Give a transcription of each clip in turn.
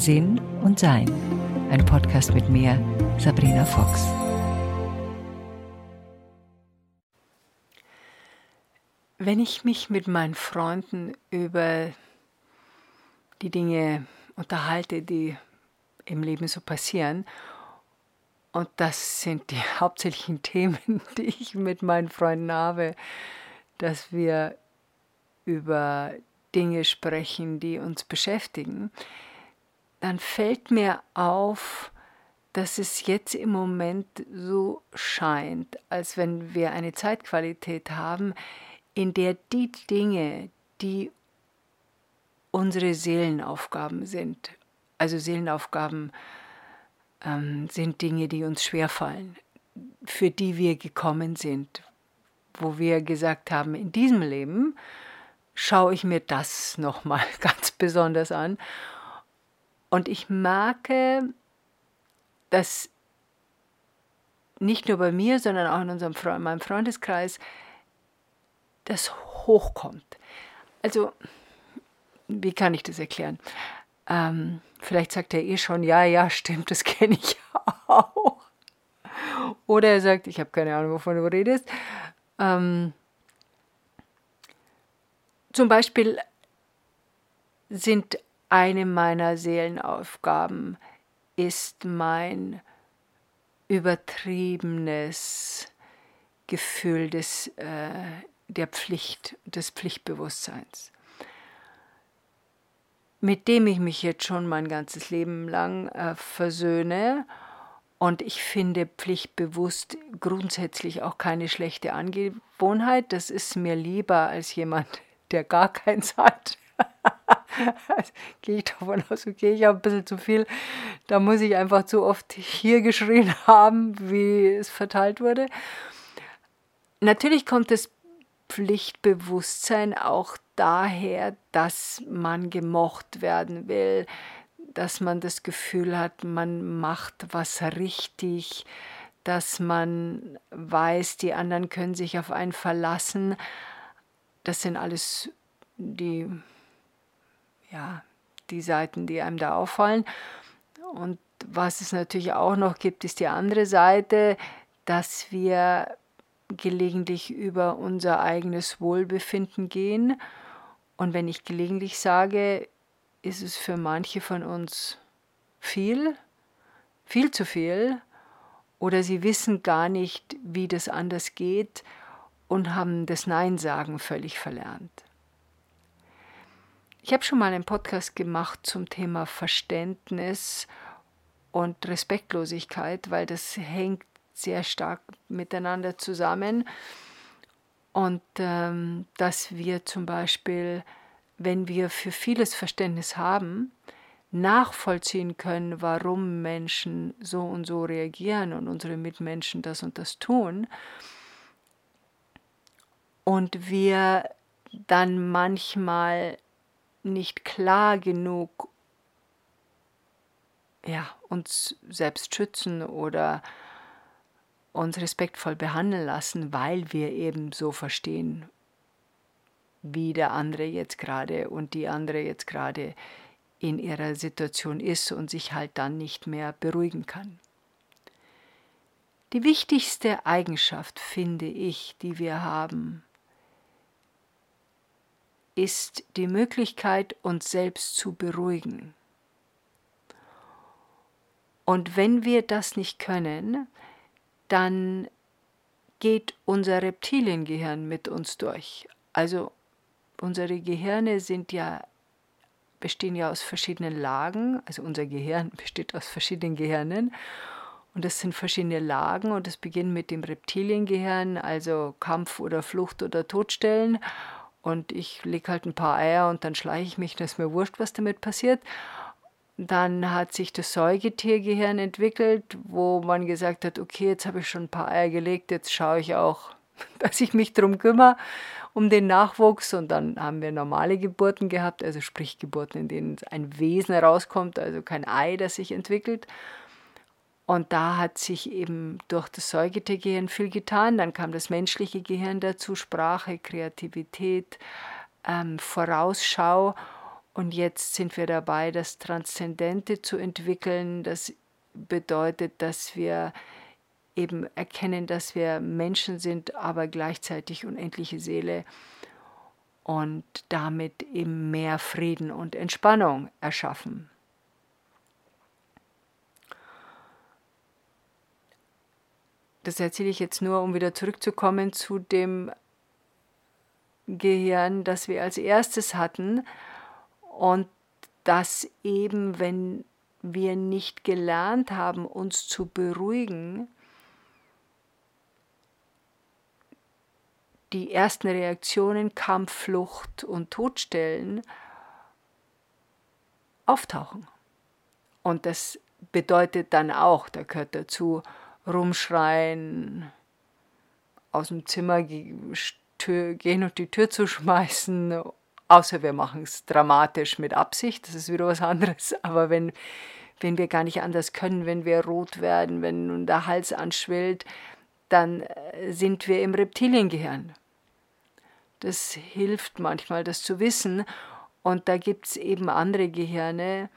Sinn und Sein. Ein Podcast mit mir, Sabrina Fox. Wenn ich mich mit meinen Freunden über die Dinge unterhalte, die im Leben so passieren, und das sind die hauptsächlichen Themen, die ich mit meinen Freunden habe, dass wir über Dinge sprechen, die uns beschäftigen, dann fällt mir auf, dass es jetzt im Moment so scheint, als wenn wir eine Zeitqualität haben, in der die Dinge, die unsere Seelenaufgaben sind, also Seelenaufgaben ähm, sind Dinge, die uns schwerfallen, für die wir gekommen sind, wo wir gesagt haben, in diesem Leben schaue ich mir das nochmal ganz besonders an. Und ich merke, dass nicht nur bei mir, sondern auch in unserem Freund, meinem Freundeskreis das hochkommt. Also, wie kann ich das erklären? Ähm, vielleicht sagt er eh schon, ja, ja, stimmt, das kenne ich auch. Oder er sagt, ich habe keine Ahnung, wovon du redest. Ähm, zum Beispiel sind eine meiner Seelenaufgaben ist mein übertriebenes Gefühl des, äh, der Pflicht, des Pflichtbewusstseins, mit dem ich mich jetzt schon mein ganzes Leben lang äh, versöhne. Und ich finde pflichtbewusst grundsätzlich auch keine schlechte Angewohnheit. Das ist mir lieber als jemand, der gar keins hat. gehe ich davon aus, okay, ich habe ein bisschen zu viel. Da muss ich einfach zu oft hier geschrien haben, wie es verteilt wurde. Natürlich kommt das Pflichtbewusstsein auch daher, dass man gemocht werden will, dass man das Gefühl hat, man macht was richtig, dass man weiß, die anderen können sich auf einen verlassen. Das sind alles die, ja, die Seiten, die einem da auffallen. Und was es natürlich auch noch gibt, ist die andere Seite, dass wir gelegentlich über unser eigenes Wohlbefinden gehen. Und wenn ich gelegentlich sage, ist es für manche von uns viel, viel zu viel, oder sie wissen gar nicht, wie das anders geht und haben das Nein sagen völlig verlernt. Ich habe schon mal einen Podcast gemacht zum Thema Verständnis und Respektlosigkeit, weil das hängt sehr stark miteinander zusammen. Und ähm, dass wir zum Beispiel, wenn wir für vieles Verständnis haben, nachvollziehen können, warum Menschen so und so reagieren und unsere Mitmenschen das und das tun. Und wir dann manchmal nicht klar genug ja, uns selbst schützen oder uns respektvoll behandeln lassen, weil wir eben so verstehen, wie der andere jetzt gerade und die andere jetzt gerade in ihrer Situation ist und sich halt dann nicht mehr beruhigen kann. Die wichtigste Eigenschaft, finde ich, die wir haben, ist die Möglichkeit, uns selbst zu beruhigen. Und wenn wir das nicht können, dann geht unser Reptiliengehirn mit uns durch. Also unsere Gehirne sind ja bestehen ja aus verschiedenen Lagen, also unser Gehirn besteht aus verschiedenen Gehirnen und das sind verschiedene Lagen und es beginnt mit dem Reptiliengehirn, also Kampf oder Flucht oder Todstellen und ich lege halt ein paar Eier und dann schleiche ich mich, dann ist mir wurscht, was damit passiert. Dann hat sich das Säugetiergehirn entwickelt, wo man gesagt hat, okay, jetzt habe ich schon ein paar Eier gelegt, jetzt schaue ich auch, dass ich mich darum kümmere, um den Nachwuchs. Und dann haben wir normale Geburten gehabt, also sprich Geburten, in denen ein Wesen herauskommt, also kein Ei, das sich entwickelt. Und da hat sich eben durch das Säugetiergehirn viel getan. Dann kam das menschliche Gehirn dazu, Sprache, Kreativität, ähm, Vorausschau. Und jetzt sind wir dabei, das Transzendente zu entwickeln. Das bedeutet, dass wir eben erkennen, dass wir Menschen sind, aber gleichzeitig unendliche Seele und damit eben mehr Frieden und Entspannung erschaffen. Das erzähle ich jetzt nur, um wieder zurückzukommen zu dem Gehirn, das wir als erstes hatten und das eben, wenn wir nicht gelernt haben, uns zu beruhigen, die ersten Reaktionen Kampf, Flucht und Todstellen auftauchen. Und das bedeutet dann auch, da gehört dazu, rumschreien, aus dem Zimmer gehen und die Tür zu schmeißen, außer wir machen es dramatisch mit Absicht, das ist wieder was anderes. Aber wenn, wenn wir gar nicht anders können, wenn wir rot werden, wenn nun der Hals anschwillt, dann äh, sind wir im Reptiliengehirn. Das hilft manchmal, das zu wissen. Und da gibt es eben andere Gehirne,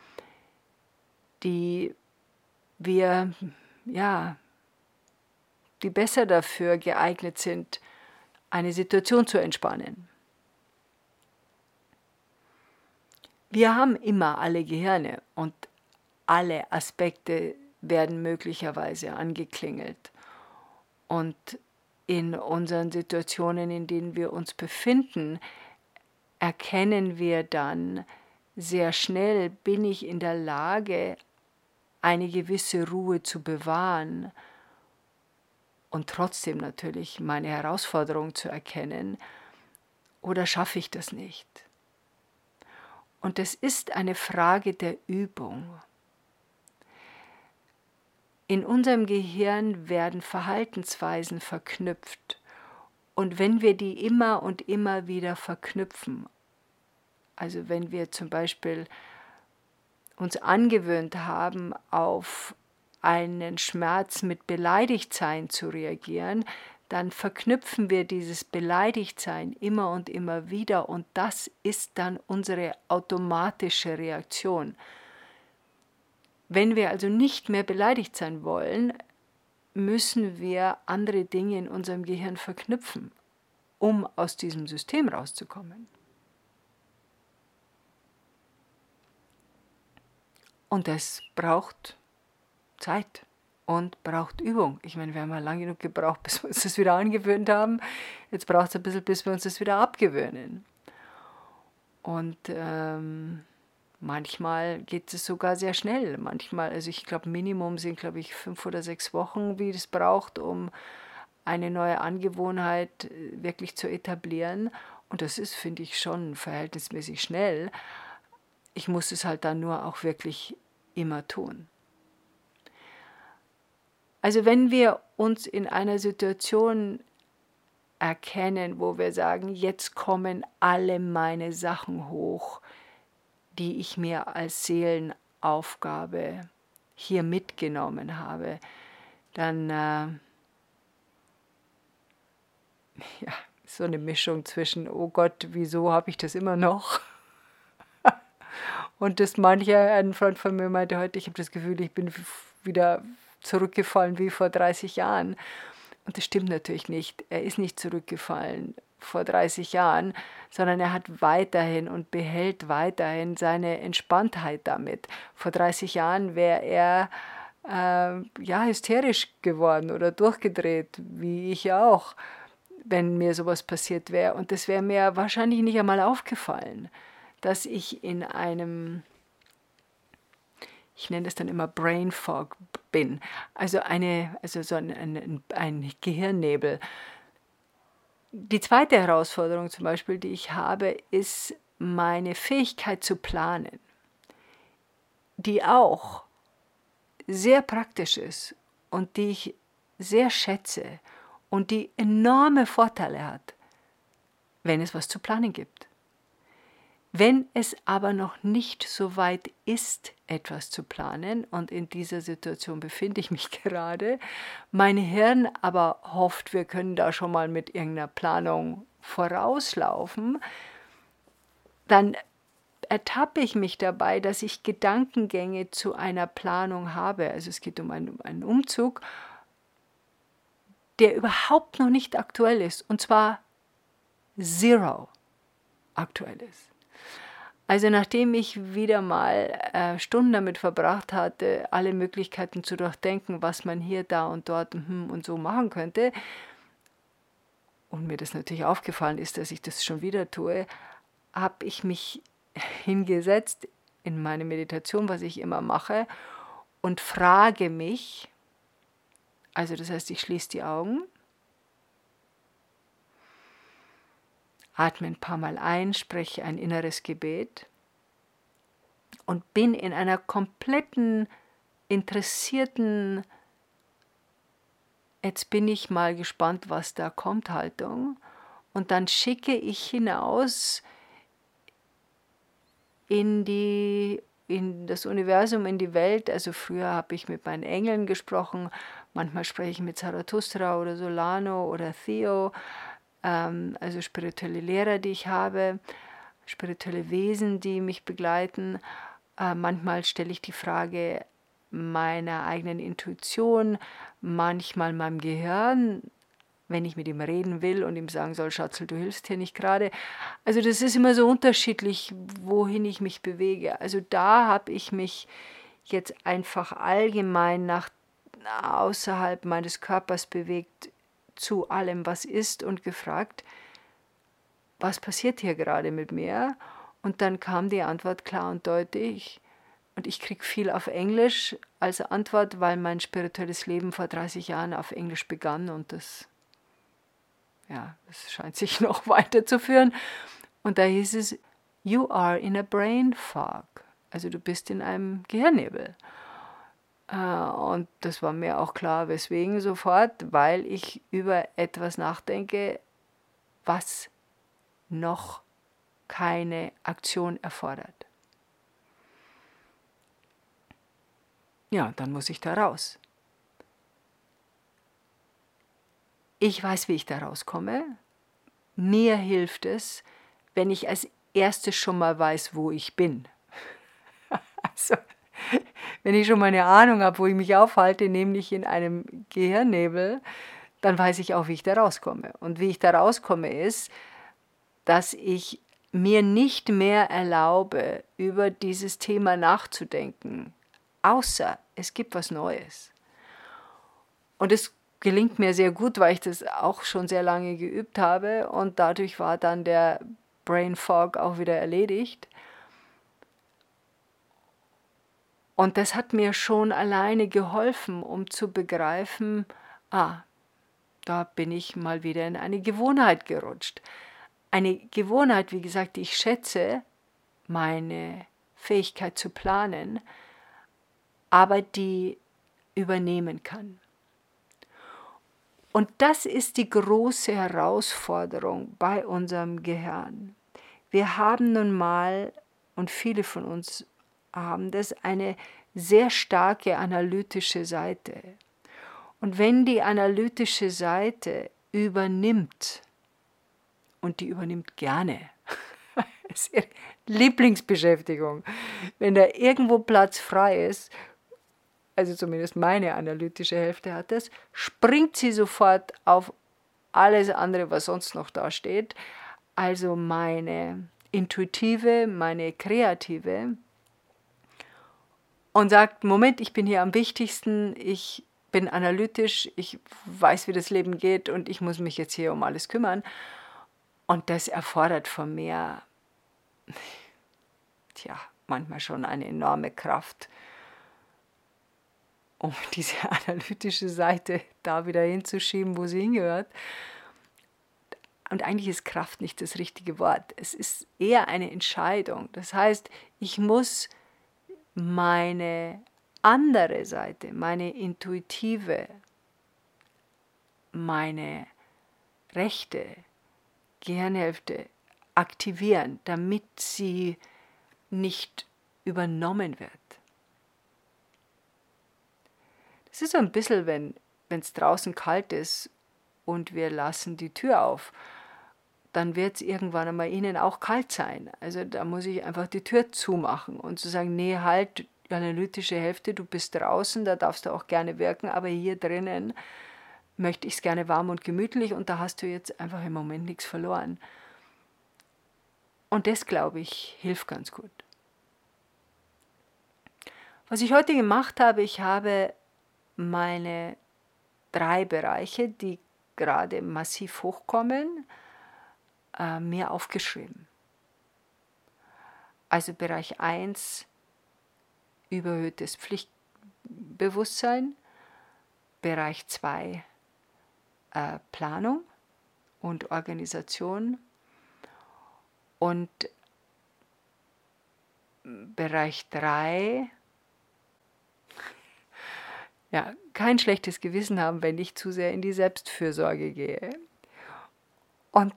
die wir, ja, die besser dafür geeignet sind, eine Situation zu entspannen. Wir haben immer alle Gehirne und alle Aspekte werden möglicherweise angeklingelt. Und in unseren Situationen, in denen wir uns befinden, erkennen wir dann sehr schnell, bin ich in der Lage, eine gewisse Ruhe zu bewahren und trotzdem natürlich meine Herausforderung zu erkennen, oder schaffe ich das nicht? Und es ist eine Frage der Übung. In unserem Gehirn werden Verhaltensweisen verknüpft. Und wenn wir die immer und immer wieder verknüpfen, also wenn wir zum Beispiel uns angewöhnt haben, auf einen Schmerz mit Beleidigtsein zu reagieren, dann verknüpfen wir dieses Beleidigtsein immer und immer wieder und das ist dann unsere automatische Reaktion. Wenn wir also nicht mehr beleidigt sein wollen, müssen wir andere Dinge in unserem Gehirn verknüpfen, um aus diesem System rauszukommen. Und das braucht Zeit und braucht Übung. Ich meine, wir haben ja lange genug gebraucht, bis wir uns das wieder angewöhnt haben. Jetzt braucht es ein bisschen, bis wir uns das wieder abgewöhnen. Und ähm, Manchmal geht es sogar sehr schnell. Manchmal, also ich glaube, Minimum sind, glaube ich, fünf oder sechs Wochen, wie es braucht, um eine neue Angewohnheit äh, wirklich zu etablieren. Und das ist, finde ich, schon verhältnismäßig schnell. Ich muss es halt dann nur auch wirklich immer tun. Also wenn wir uns in einer Situation erkennen, wo wir sagen, jetzt kommen alle meine Sachen hoch, die ich mir als Seelenaufgabe hier mitgenommen habe, dann äh, ja, so eine Mischung zwischen, oh Gott, wieso habe ich das immer noch? Und das mancher, ein Freund von mir meinte heute, ich habe das Gefühl, ich bin wieder zurückgefallen wie vor 30 Jahren. Und das stimmt natürlich nicht. Er ist nicht zurückgefallen vor 30 Jahren, sondern er hat weiterhin und behält weiterhin seine Entspanntheit damit. Vor 30 Jahren wäre er äh, ja hysterisch geworden oder durchgedreht, wie ich auch, wenn mir sowas passiert wäre. Und das wäre mir wahrscheinlich nicht einmal aufgefallen, dass ich in einem ich nenne das dann immer Brain Fog bin, also eine, also so ein, ein, ein Gehirnnebel, die zweite Herausforderung zum Beispiel, die ich habe, ist meine Fähigkeit zu planen, die auch sehr praktisch ist und die ich sehr schätze und die enorme Vorteile hat, wenn es was zu planen gibt. Wenn es aber noch nicht so weit ist, etwas zu planen, und in dieser Situation befinde ich mich gerade, mein Hirn aber hofft, wir können da schon mal mit irgendeiner Planung vorauslaufen, dann ertappe ich mich dabei, dass ich Gedankengänge zu einer Planung habe. Also es geht um einen, einen Umzug, der überhaupt noch nicht aktuell ist. Und zwar zero aktuell ist. Also nachdem ich wieder mal äh, Stunden damit verbracht hatte, alle Möglichkeiten zu durchdenken, was man hier, da und dort und, und so machen könnte, und mir das natürlich aufgefallen ist, dass ich das schon wieder tue, habe ich mich hingesetzt in meine Meditation, was ich immer mache, und frage mich, also das heißt, ich schließe die Augen, atme ein paar Mal ein, spreche ein inneres Gebet und bin in einer kompletten, interessierten, jetzt bin ich mal gespannt, was da kommt, Haltung. Und dann schicke ich hinaus in die in das Universum, in die Welt. Also früher habe ich mit meinen Engeln gesprochen, manchmal spreche ich mit Zarathustra oder Solano oder Theo, also spirituelle Lehrer, die ich habe, spirituelle Wesen, die mich begleiten. Äh, manchmal stelle ich die Frage meiner eigenen Intuition, manchmal meinem Gehirn, wenn ich mit ihm reden will und ihm sagen soll, Schatzel, du hilfst hier nicht gerade. Also das ist immer so unterschiedlich, wohin ich mich bewege. Also da habe ich mich jetzt einfach allgemein nach außerhalb meines Körpers bewegt zu allem, was ist und gefragt, was passiert hier gerade mit mir? Und dann kam die Antwort klar und deutlich. Und ich kriege viel auf Englisch als Antwort, weil mein spirituelles Leben vor 30 Jahren auf Englisch begann und das ja, das scheint sich noch weiterzuführen. Und da hieß es, You are in a brain fog. Also du bist in einem Gehirnnebel. Äh, und das war mir auch klar, weswegen sofort, weil ich über etwas nachdenke, was noch keine Aktion erfordert. Ja, dann muss ich da raus. Ich weiß, wie ich da rauskomme. Mir hilft es, wenn ich als erstes schon mal weiß, wo ich bin. also, wenn ich schon mal eine Ahnung habe, wo ich mich aufhalte, nämlich in einem Gehirnnebel, dann weiß ich auch, wie ich da rauskomme. Und wie ich da rauskomme, ist, dass ich mir nicht mehr erlaube, über dieses Thema nachzudenken, außer es gibt was Neues. Und es gelingt mir sehr gut, weil ich das auch schon sehr lange geübt habe und dadurch war dann der Brain Fog auch wieder erledigt. Und das hat mir schon alleine geholfen, um zu begreifen, ah, da bin ich mal wieder in eine Gewohnheit gerutscht. Eine Gewohnheit, wie gesagt, ich schätze, meine Fähigkeit zu planen, aber die übernehmen kann. Und das ist die große Herausforderung bei unserem Gehirn. Wir haben nun mal, und viele von uns haben das, eine sehr starke analytische Seite. Und wenn die analytische Seite übernimmt, und die übernimmt gerne, ist ihre Lieblingsbeschäftigung, wenn da irgendwo Platz frei ist, also zumindest meine analytische Hälfte hat das, springt sie sofort auf alles andere, was sonst noch da steht. Also meine intuitive, meine kreative und sagt, Moment, ich bin hier am wichtigsten, ich bin analytisch, ich weiß, wie das Leben geht und ich muss mich jetzt hier um alles kümmern. Und das erfordert von mir, tja, manchmal schon eine enorme Kraft um diese analytische Seite da wieder hinzuschieben, wo sie hingehört. Und eigentlich ist Kraft nicht das richtige Wort. Es ist eher eine Entscheidung. Das heißt, ich muss meine andere Seite, meine intuitive, meine rechte Gehirnhälfte aktivieren, damit sie nicht übernommen wird. Es ist so ein bisschen, wenn es draußen kalt ist und wir lassen die Tür auf, dann wird es irgendwann einmal ihnen auch kalt sein. Also da muss ich einfach die Tür zumachen und zu sagen, nee, halt, analytische Hälfte, du bist draußen, da darfst du auch gerne wirken, aber hier drinnen möchte ich es gerne warm und gemütlich und da hast du jetzt einfach im Moment nichts verloren. Und das, glaube ich, hilft ganz gut. Was ich heute gemacht habe, ich habe meine drei Bereiche, die gerade massiv hochkommen, äh, mir aufgeschrieben. Also Bereich 1, überhöhtes Pflichtbewusstsein. Bereich 2, äh, Planung und Organisation. Und Bereich 3, ja, kein schlechtes Gewissen haben, wenn ich zu sehr in die Selbstfürsorge gehe. Und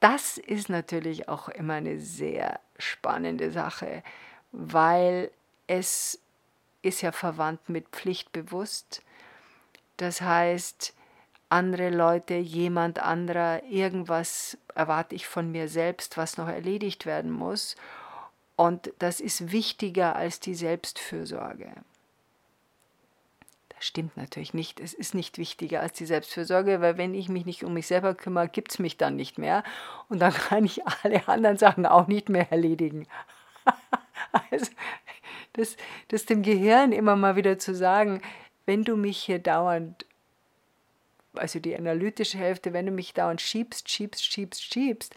das ist natürlich auch immer eine sehr spannende Sache, weil es ist ja verwandt mit pflichtbewusst. Das heißt, andere Leute, jemand anderer, irgendwas erwarte ich von mir selbst, was noch erledigt werden muss. Und das ist wichtiger als die Selbstfürsorge. Stimmt natürlich nicht. Es ist nicht wichtiger als die Selbstfürsorge, weil wenn ich mich nicht um mich selber kümmere, gibt es mich dann nicht mehr. Und dann kann ich alle anderen Sachen auch nicht mehr erledigen. also das, das dem Gehirn immer mal wieder zu sagen, wenn du mich hier dauernd, also die analytische Hälfte, wenn du mich dauernd schiebst, schiebst, schiebst, schiebst,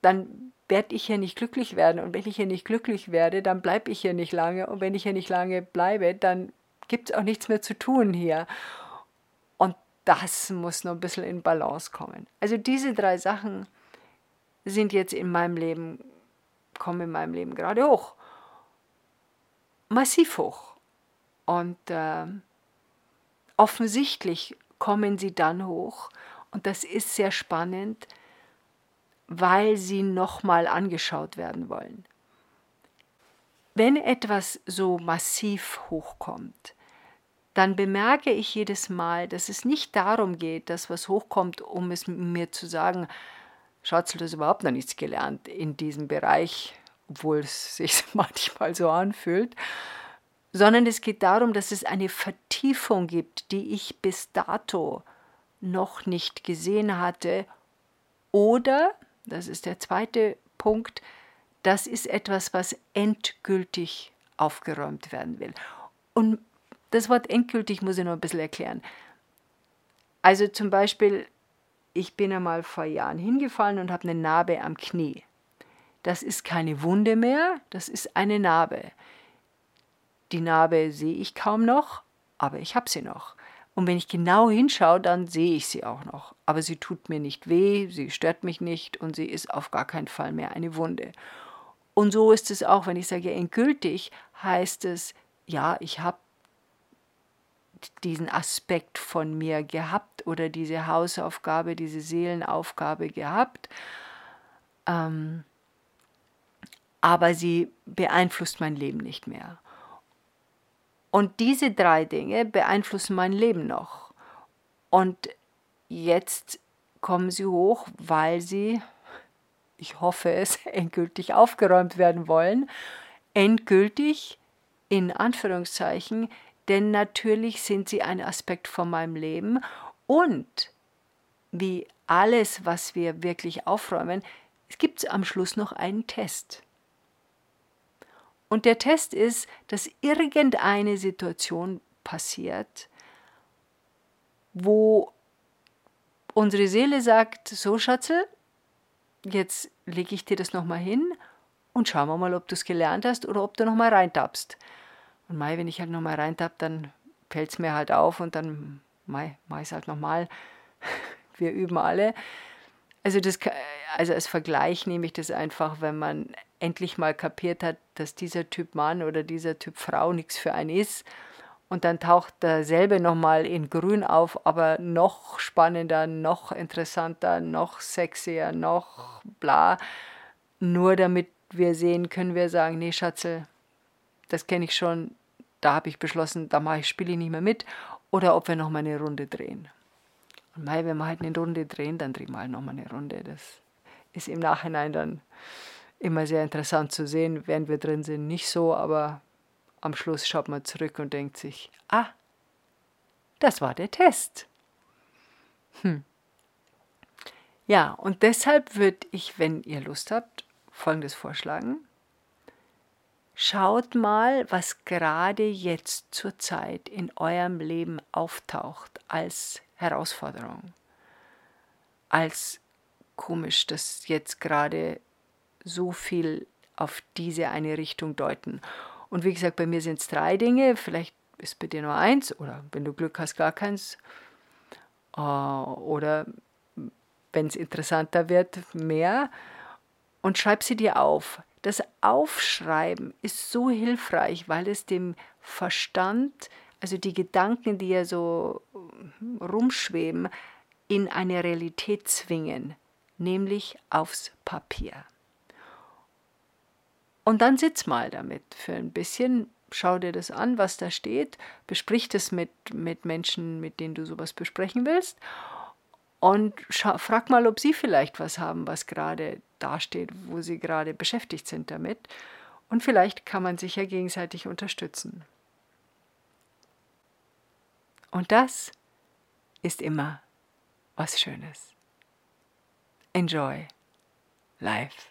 dann werde ich hier nicht glücklich werden. Und wenn ich hier nicht glücklich werde, dann bleibe ich hier nicht lange. Und wenn ich hier nicht lange bleibe, dann gibt es auch nichts mehr zu tun hier. Und das muss noch ein bisschen in Balance kommen. Also diese drei Sachen sind jetzt in meinem Leben, kommen in meinem Leben gerade hoch massiv hoch. Und äh, offensichtlich kommen sie dann hoch. Und das ist sehr spannend, weil sie nochmal angeschaut werden wollen. Wenn etwas so massiv hochkommt, dann bemerke ich jedes Mal, dass es nicht darum geht, dass was hochkommt, um es mir zu sagen, Schatzel, du hast überhaupt noch nichts gelernt in diesem Bereich, obwohl es sich manchmal so anfühlt, sondern es geht darum, dass es eine Vertiefung gibt, die ich bis dato noch nicht gesehen hatte. Oder, das ist der zweite Punkt, das ist etwas, was endgültig aufgeräumt werden will. Und das Wort endgültig muss ich noch ein bisschen erklären. Also zum Beispiel, ich bin einmal vor Jahren hingefallen und habe eine Narbe am Knie. Das ist keine Wunde mehr, das ist eine Narbe. Die Narbe sehe ich kaum noch, aber ich habe sie noch. Und wenn ich genau hinschaue, dann sehe ich sie auch noch. Aber sie tut mir nicht weh, sie stört mich nicht und sie ist auf gar keinen Fall mehr eine Wunde. Und so ist es auch, wenn ich sage endgültig, heißt es, ja, ich habe diesen Aspekt von mir gehabt oder diese Hausaufgabe, diese Seelenaufgabe gehabt. Ähm, aber sie beeinflusst mein Leben nicht mehr. Und diese drei Dinge beeinflussen mein Leben noch. Und jetzt kommen sie hoch, weil sie, ich hoffe es, endgültig aufgeräumt werden wollen. Endgültig in Anführungszeichen, denn natürlich sind sie ein Aspekt von meinem Leben und wie alles, was wir wirklich aufräumen, es gibt am Schluss noch einen Test. Und der Test ist, dass irgendeine Situation passiert, wo unsere Seele sagt, so Schatzel, jetzt lege ich dir das nochmal hin und schauen wir mal, ob du es gelernt hast oder ob du nochmal reintappst. Und Mai, wenn ich halt nochmal reintapp, dann fällt es mir halt auf und dann Mai, mach ich es halt nochmal. Wir üben alle. Also, das, also als Vergleich nehme ich das einfach, wenn man endlich mal kapiert hat, dass dieser Typ Mann oder dieser Typ Frau nichts für einen ist. Und dann taucht derselbe nochmal in Grün auf, aber noch spannender, noch interessanter, noch sexier, noch bla. Nur damit wir sehen, können wir sagen, nee, Schatzel, das kenne ich schon, da habe ich beschlossen, da mache ich, spiele ich nicht mehr mit. Oder ob wir nochmal eine Runde drehen. Und mei, wenn wir halt eine Runde drehen, dann drehen wir halt nochmal eine Runde. Das ist im Nachhinein dann immer sehr interessant zu sehen, während wir drin sind, nicht so, aber am Schluss schaut man zurück und denkt sich, ah, das war der Test. Hm. Ja, und deshalb würde ich, wenn ihr Lust habt, Folgendes vorschlagen. Schaut mal, was gerade jetzt zur Zeit in eurem Leben auftaucht als Herausforderung, als komisch, dass jetzt gerade so viel auf diese eine Richtung deuten. Und wie gesagt, bei mir sind es drei Dinge, vielleicht ist bei dir nur eins oder wenn du Glück hast, gar keins. Äh, oder wenn es interessanter wird, mehr. Und schreib sie dir auf. Das Aufschreiben ist so hilfreich, weil es dem Verstand, also die Gedanken, die ja so rumschweben, in eine Realität zwingen, nämlich aufs Papier. Und dann sitz mal damit für ein bisschen, schau dir das an, was da steht, besprich das mit, mit Menschen, mit denen du sowas besprechen willst und frag mal, ob sie vielleicht was haben, was gerade dasteht, wo sie gerade beschäftigt sind damit. Und vielleicht kann man sich ja gegenseitig unterstützen. Und das ist immer was Schönes. Enjoy life.